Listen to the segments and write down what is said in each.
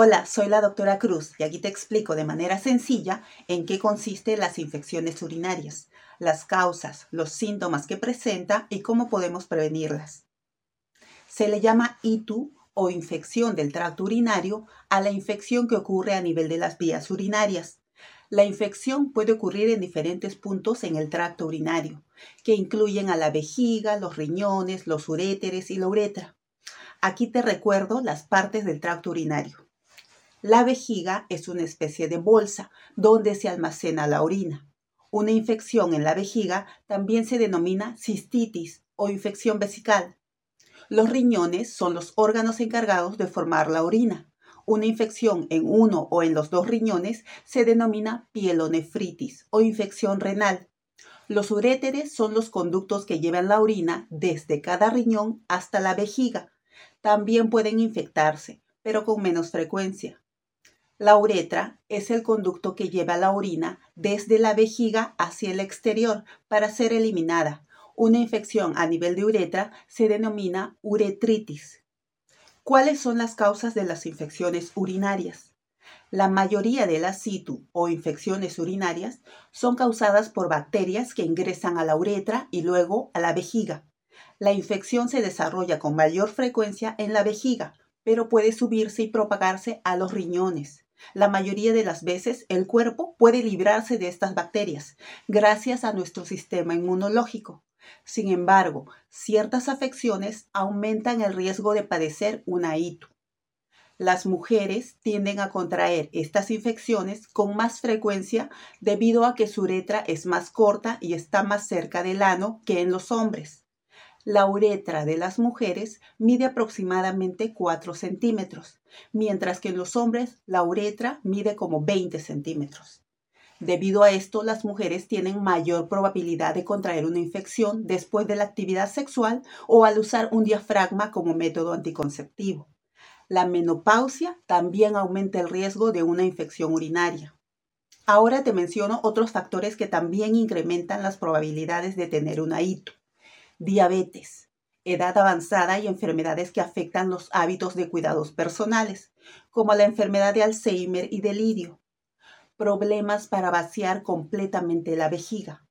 Hola, soy la doctora Cruz y aquí te explico de manera sencilla en qué consisten las infecciones urinarias, las causas, los síntomas que presenta y cómo podemos prevenirlas. Se le llama ITU o infección del tracto urinario a la infección que ocurre a nivel de las vías urinarias. La infección puede ocurrir en diferentes puntos en el tracto urinario, que incluyen a la vejiga, los riñones, los uréteres y la uretra. Aquí te recuerdo las partes del tracto urinario. La vejiga es una especie de bolsa donde se almacena la orina. Una infección en la vejiga también se denomina cistitis o infección vesical. Los riñones son los órganos encargados de formar la orina. Una infección en uno o en los dos riñones se denomina pielonefritis o infección renal. Los uréteres son los conductos que llevan la orina desde cada riñón hasta la vejiga. También pueden infectarse, pero con menos frecuencia. La uretra es el conducto que lleva la orina desde la vejiga hacia el exterior para ser eliminada. Una infección a nivel de uretra se denomina uretritis. ¿Cuáles son las causas de las infecciones urinarias? La mayoría de las situ o infecciones urinarias son causadas por bacterias que ingresan a la uretra y luego a la vejiga. La infección se desarrolla con mayor frecuencia en la vejiga, pero puede subirse y propagarse a los riñones. La mayoría de las veces el cuerpo puede librarse de estas bacterias gracias a nuestro sistema inmunológico. Sin embargo, ciertas afecciones aumentan el riesgo de padecer una ITU. Las mujeres tienden a contraer estas infecciones con más frecuencia debido a que su uretra es más corta y está más cerca del ano que en los hombres. La uretra de las mujeres mide aproximadamente 4 centímetros, mientras que en los hombres la uretra mide como 20 centímetros. Debido a esto, las mujeres tienen mayor probabilidad de contraer una infección después de la actividad sexual o al usar un diafragma como método anticonceptivo. La menopausia también aumenta el riesgo de una infección urinaria. Ahora te menciono otros factores que también incrementan las probabilidades de tener una ITU diabetes, edad avanzada y enfermedades que afectan los hábitos de cuidados personales, como la enfermedad de Alzheimer y delirio, problemas para vaciar completamente la vejiga,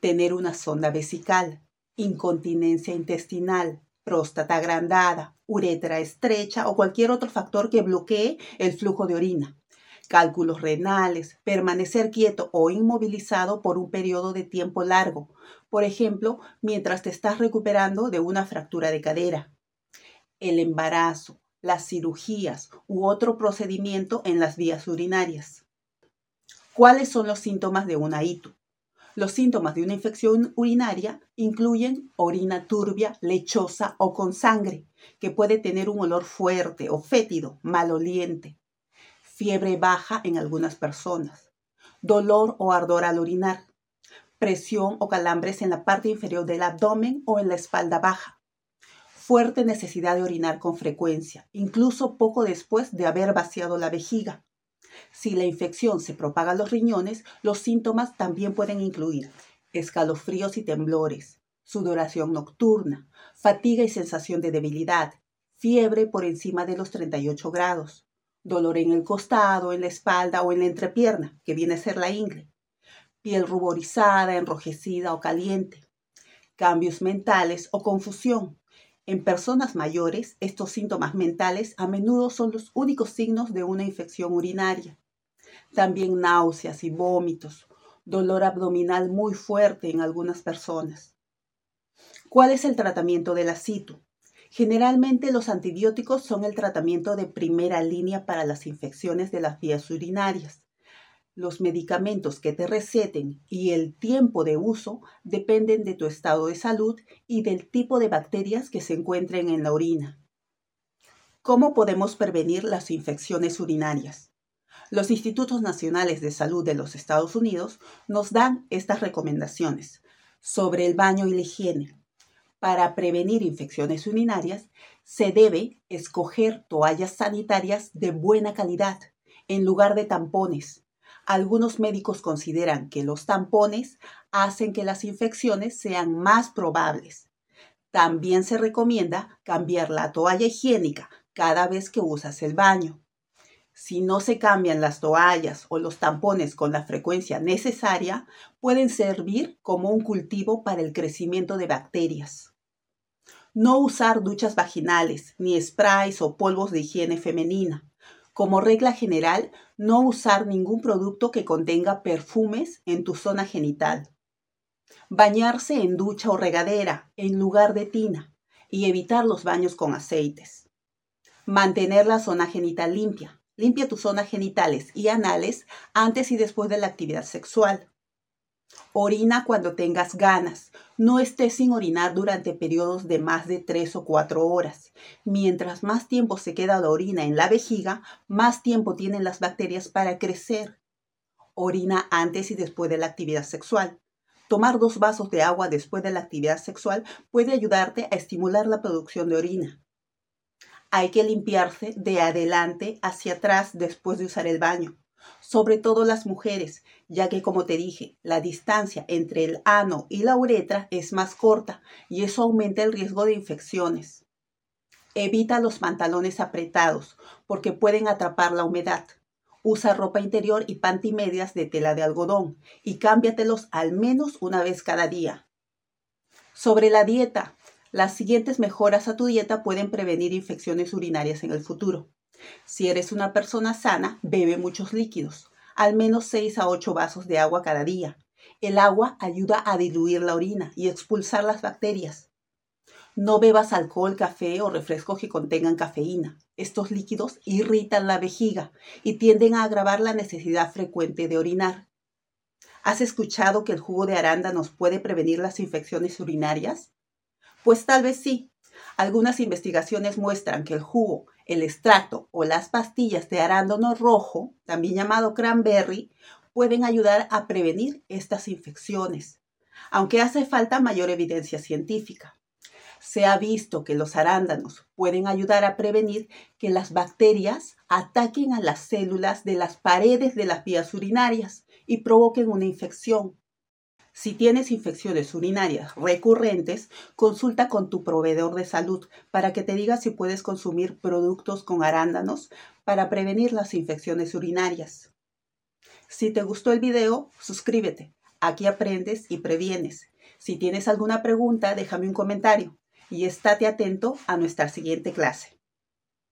tener una sonda vesical, incontinencia intestinal, próstata agrandada, uretra estrecha o cualquier otro factor que bloquee el flujo de orina cálculos renales, permanecer quieto o inmovilizado por un periodo de tiempo largo, por ejemplo, mientras te estás recuperando de una fractura de cadera. El embarazo, las cirugías u otro procedimiento en las vías urinarias. ¿Cuáles son los síntomas de una ITU? Los síntomas de una infección urinaria incluyen orina turbia, lechosa o con sangre, que puede tener un olor fuerte o fétido, maloliente, fiebre baja en algunas personas, dolor o ardor al orinar, presión o calambres en la parte inferior del abdomen o en la espalda baja, fuerte necesidad de orinar con frecuencia, incluso poco después de haber vaciado la vejiga. Si la infección se propaga a los riñones, los síntomas también pueden incluir escalofríos y temblores, sudoración nocturna, fatiga y sensación de debilidad, fiebre por encima de los 38 grados, dolor en el costado, en la espalda o en la entrepierna, que viene a ser la ingle, piel ruborizada, enrojecida o caliente, cambios mentales o confusión. En personas mayores, estos síntomas mentales a menudo son los únicos signos de una infección urinaria. También náuseas y vómitos, dolor abdominal muy fuerte en algunas personas. ¿Cuál es el tratamiento de la CITU? Generalmente los antibióticos son el tratamiento de primera línea para las infecciones de las vías urinarias. Los medicamentos que te receten y el tiempo de uso dependen de tu estado de salud y del tipo de bacterias que se encuentren en la orina. ¿Cómo podemos prevenir las infecciones urinarias? Los Institutos Nacionales de Salud de los Estados Unidos nos dan estas recomendaciones sobre el baño y la higiene, para prevenir infecciones urinarias, se debe escoger toallas sanitarias de buena calidad en lugar de tampones. Algunos médicos consideran que los tampones hacen que las infecciones sean más probables. También se recomienda cambiar la toalla higiénica cada vez que usas el baño. Si no se cambian las toallas o los tampones con la frecuencia necesaria, pueden servir como un cultivo para el crecimiento de bacterias. No usar duchas vaginales, ni sprays o polvos de higiene femenina. Como regla general, no usar ningún producto que contenga perfumes en tu zona genital. Bañarse en ducha o regadera en lugar de tina y evitar los baños con aceites. Mantener la zona genital limpia. Limpia tus zonas genitales y anales antes y después de la actividad sexual. Orina cuando tengas ganas. No estés sin orinar durante periodos de más de 3 o 4 horas. Mientras más tiempo se queda la orina en la vejiga, más tiempo tienen las bacterias para crecer. Orina antes y después de la actividad sexual. Tomar dos vasos de agua después de la actividad sexual puede ayudarte a estimular la producción de orina. Hay que limpiarse de adelante hacia atrás después de usar el baño, sobre todo las mujeres, ya que como te dije, la distancia entre el ano y la uretra es más corta y eso aumenta el riesgo de infecciones. Evita los pantalones apretados porque pueden atrapar la humedad. Usa ropa interior y pantimedias de tela de algodón y cámbiatelos al menos una vez cada día. Sobre la dieta, las siguientes mejoras a tu dieta pueden prevenir infecciones urinarias en el futuro. Si eres una persona sana, bebe muchos líquidos, al menos 6 a 8 vasos de agua cada día. El agua ayuda a diluir la orina y expulsar las bacterias. No bebas alcohol, café o refrescos que contengan cafeína. Estos líquidos irritan la vejiga y tienden a agravar la necesidad frecuente de orinar. ¿Has escuchado que el jugo de arándanos puede prevenir las infecciones urinarias? Pues tal vez sí. Algunas investigaciones muestran que el jugo, el extracto o las pastillas de arándano rojo, también llamado cranberry, pueden ayudar a prevenir estas infecciones, aunque hace falta mayor evidencia científica se ha visto que los arándanos pueden ayudar a prevenir que las bacterias ataquen a las células de las paredes de las vías urinarias y provoquen una infección. Si tienes infecciones urinarias recurrentes, consulta con tu proveedor de salud para que te diga si puedes consumir productos con arándanos para prevenir las infecciones urinarias. Si te gustó el video, suscríbete. Aquí aprendes y previenes. Si tienes alguna pregunta, déjame un comentario y estate atento a nuestra siguiente clase.